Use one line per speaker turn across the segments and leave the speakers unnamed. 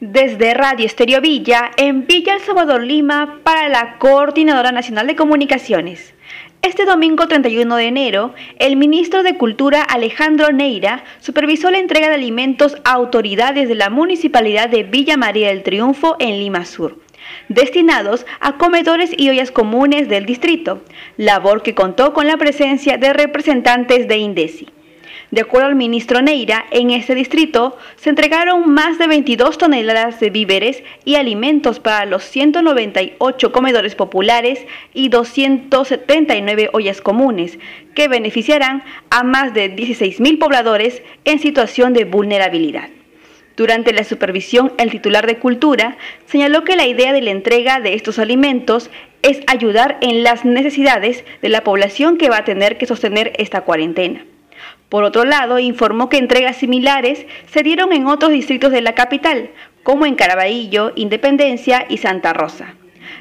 Desde Radio Estéreo Villa, en Villa El Salvador Lima, para la Coordinadora Nacional de Comunicaciones. Este domingo 31 de enero, el ministro de Cultura Alejandro Neira supervisó la entrega de alimentos a autoridades de la Municipalidad de Villa María del Triunfo en Lima Sur, destinados a comedores y ollas comunes del distrito, labor que contó con la presencia de representantes de INDECI. De acuerdo al ministro Neira, en este distrito se entregaron más de 22 toneladas de víveres y alimentos para los 198 comedores populares y 279 ollas comunes, que beneficiarán a más de 16.000 pobladores en situación de vulnerabilidad. Durante la supervisión, el titular de Cultura señaló que la idea de la entrega de estos alimentos es ayudar en las necesidades de la población que va a tener que sostener esta cuarentena. Por otro lado, informó que entregas similares se dieron en otros distritos de la capital, como en Caraballo, Independencia y Santa Rosa,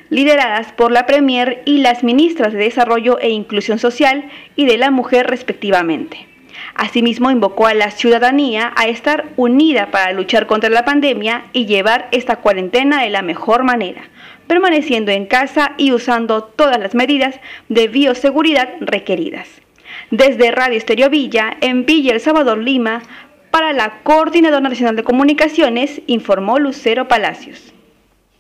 lideradas por la Premier y las ministras de Desarrollo e Inclusión Social y de la Mujer respectivamente. Asimismo, invocó a la ciudadanía a estar unida para luchar contra la pandemia y llevar esta cuarentena de la mejor manera, permaneciendo en casa y usando todas las medidas de bioseguridad requeridas desde Radio Estéreo Villa, en Villa El Salvador, Lima, para la Coordinadora Nacional de Comunicaciones, informó Lucero Palacios.